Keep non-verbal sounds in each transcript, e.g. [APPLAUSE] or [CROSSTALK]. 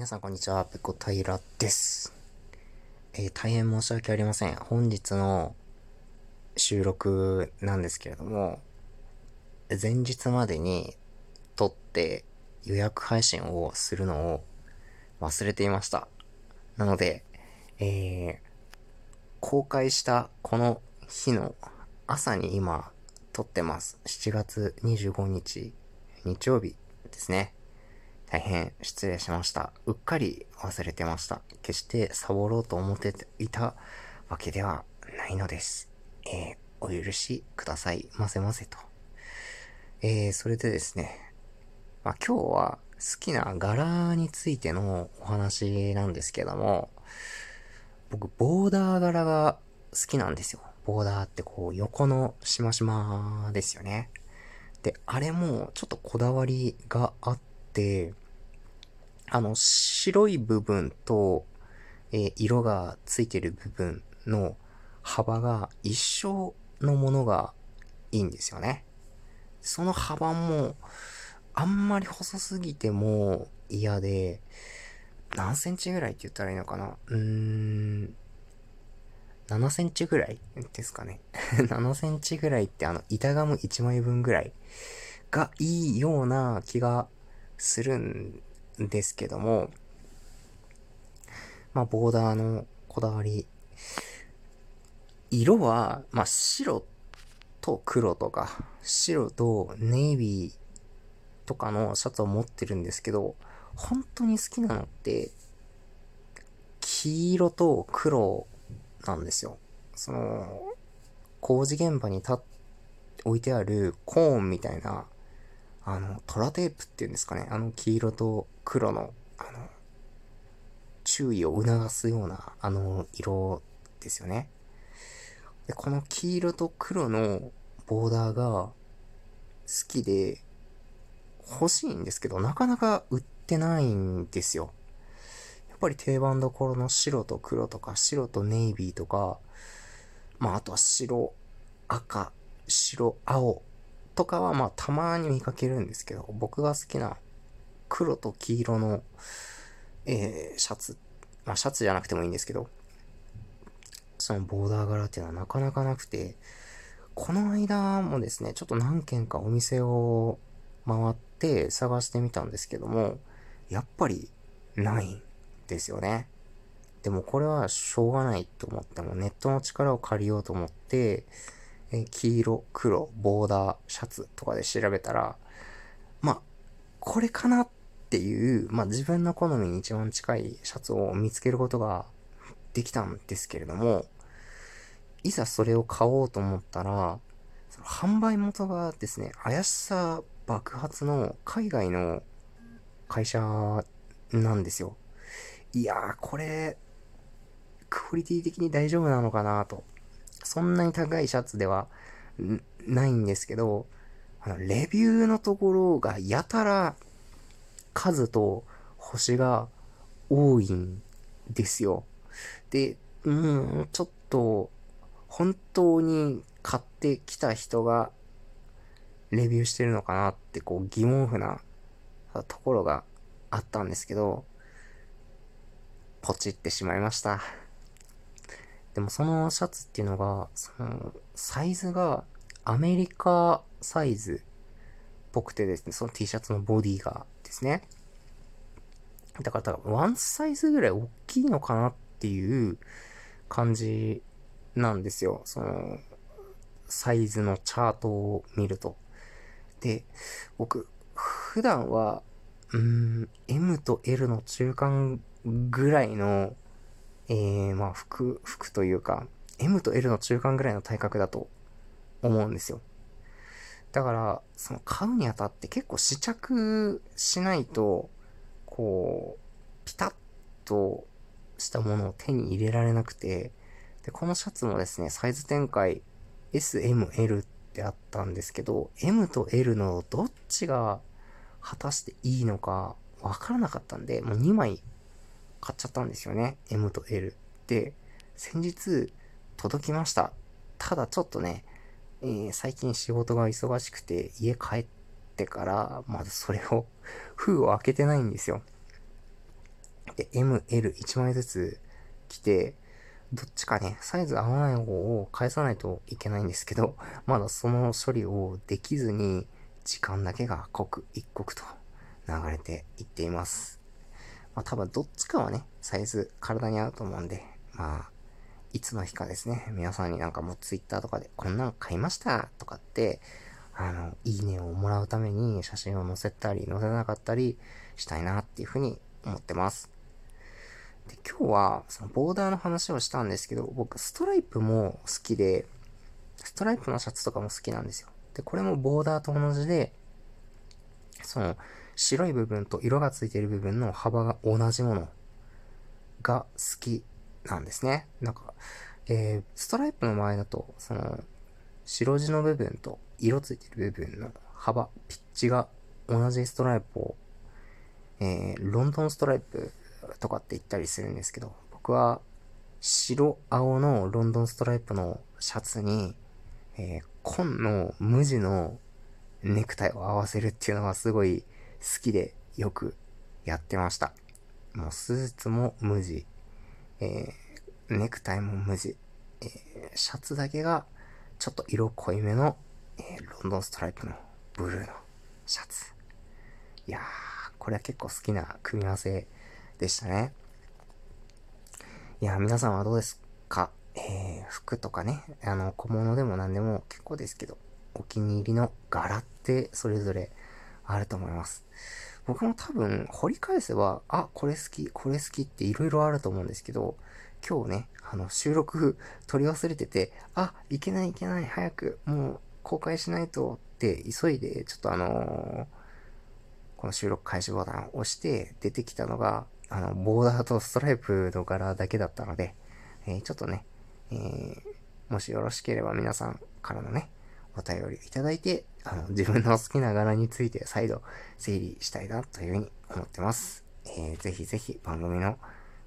皆さんこんにちは、ペコ平です。えー、大変申し訳ありません。本日の収録なんですけれども、前日までに撮って予約配信をするのを忘れていました。なので、えー、公開したこの日の朝に今撮ってます。7月25日日曜日ですね。大変失礼しました。うっかり忘れてました。決してサボろうと思っていたわけではないのです。えー、お許しくださいませませと。えー、それでですね、まあ、今日は好きな柄についてのお話なんですけども、僕、ボーダー柄が好きなんですよ。ボーダーってこう、横のしましまですよね。で、あれもちょっとこだわりがあって、あの、白い部分と、えー、色がついてる部分の幅が一緒のものがいいんですよね。その幅も、あんまり細すぎても嫌で、何センチぐらいって言ったらいいのかな？うーん、7センチぐらいですかね。[LAUGHS] 7センチぐらいってあの、板ガム1枚分ぐらいがいいような気がするんですけども、まあ、ボーダーのこだわり。色は、まあ、白と黒とか、白とネイビーとかのシャツを持ってるんですけど、本当に好きなのって、黄色と黒なんですよ。その、工事現場に立置いてあるコーンみたいなあの、トラテープっていうんですかね。あの黄色と黒の、あの、注意を促すような、あの、色ですよね。で、この黄色と黒のボーダーが好きで欲しいんですけど、なかなか売ってないんですよ。やっぱり定番どころの白と黒とか、白とネイビーとか、まあ、あとは白、赤、白、青とかはまあたまに見かけるんですけど、僕が好きな黒と黄色の、えー、シャツ、まあシャツじゃなくてもいいんですけど、そのボーダー柄っていうのはなかなかなくて、この間もですね、ちょっと何軒かお店を回って探してみたんですけども、やっぱりないんですよね。でもこれはしょうがないと思ってもネットの力を借りようと思って、え黄色、黒、ボーダー、シャツとかで調べたら、まあ、これかなっっていう、まあ自分の好みに一番近いシャツを見つけることができたんですけれども、いざそれを買おうと思ったら、その販売元がですね、怪しさ爆発の海外の会社なんですよ。いやー、これ、クオリティ的に大丈夫なのかなと。そんなに高いシャツではないんですけど、あの、レビューのところがやたら数と星が多いんですよ。で、うん、ちょっと、本当に買ってきた人がレビューしてるのかなってこう疑問符なところがあったんですけど、ポチってしまいました。でもそのシャツっていうのが、その、サイズがアメリカサイズっぽくてですね、その T シャツのボディがですね。だから多分ワンサイズぐらい大きいのかなっていう感じなんですよ。その、サイズのチャートを見ると。で、僕、普段は、うん、M と L の中間ぐらいのえー、まあ、服、服というか、M と L の中間ぐらいの体格だと思うんですよ。だから、その買うにあたって結構試着しないと、こう、ピタッとしたものを手に入れられなくて、で、このシャツもですね、サイズ展開 S、M、L ってあったんですけど、M と L のどっちが果たしていいのかわからなかったんで、もう2枚買っちゃったんですよね。M と L。で、先日届きました。ただちょっとね、えー、最近仕事が忙しくて家帰ってから、まずそれを [LAUGHS] 封を開けてないんですよ。て M、L、1枚ずつ来て、どっちかね、サイズ合わない方を返さないといけないんですけど、まだその処理をできずに、時間だけが刻一刻と流れていっています。まあ多分どっちかはね、サイズ体に合うと思うんで、まあ、いつの日かですね、皆さんになんかもう Twitter とかでこんなん買いましたとかって、あの、いいねをもらうために写真を載せたり載せなかったりしたいなっていうふうに思ってます。で、今日はそのボーダーの話をしたんですけど、僕ストライプも好きで、ストライプのシャツとかも好きなんですよ。で、これもボーダーと同じで、その白い部分と色がついている部分の幅が同じものが好きなんですね。なんか、えー、ストライプの場合だと、その、白地の部分と色ついてる部分の幅、ピッチが同じストライプを、えー、ロンドンストライプとかって言ったりするんですけど、僕は白青のロンドンストライプのシャツに、えー、紺の無地のネクタイを合わせるっていうのがすごい好きでよくやってました。もうスーツも無地、えー、ネクタイも無地、えー、シャツだけがちょっと色濃いめの、えー、ロンドンストライプのブルーのシャツ。いやー、これは結構好きな組み合わせでしたね。いやー、皆さんはどうですか？えー、服とかね、あの、小物でも何でも結構ですけど、お気に入りの柄ってそれぞれあると思います。僕も多分掘り返せば、あ、これ好き、これ好きって色々あると思うんですけど、今日ね、あの、収録 [LAUGHS] 取り忘れてて、あ、いけないいけない、早く、もう公開しないとって急いで、ちょっとあのー、この収録開始ボタンを押して出てきたのが、あの、ボーダーとストライプの柄だけだったので、えー、ちょっとね、えー、もしよろしければ皆さんからのね、お便りいただいて、あの、自分の好きな柄について再度整理したいなというふうに思ってます。えー、ぜひぜひ番組の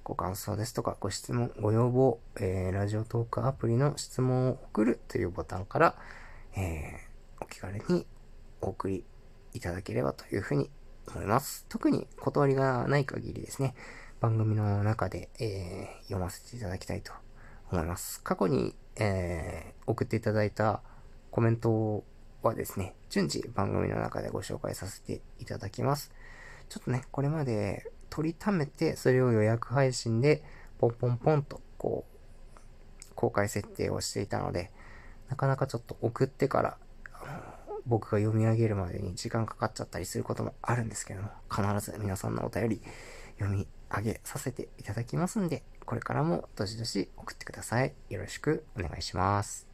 ご感想ですとか、ご質問、ご要望、えー、ラジオトークアプリの質問を送るというボタンから、えー、お気軽にお送りいただければというふうに思います。特に断りがない限りですね、番組の中で、えー、読ませていただきたいと思います。過去に、えー、送っていただいたコメントはですね、順次番組の中でご紹介させていただきます。ちょっとね、これまで取りためて、それを予約配信でポンポンポンとこう、公開設定をしていたので、なかなかちょっと送ってから、僕が読み上げるまでに時間かかっちゃったりすることもあるんですけども、必ず皆さんのお便り読み上げさせていただきますんで、これからもどしどし送ってください。よろしくお願いします。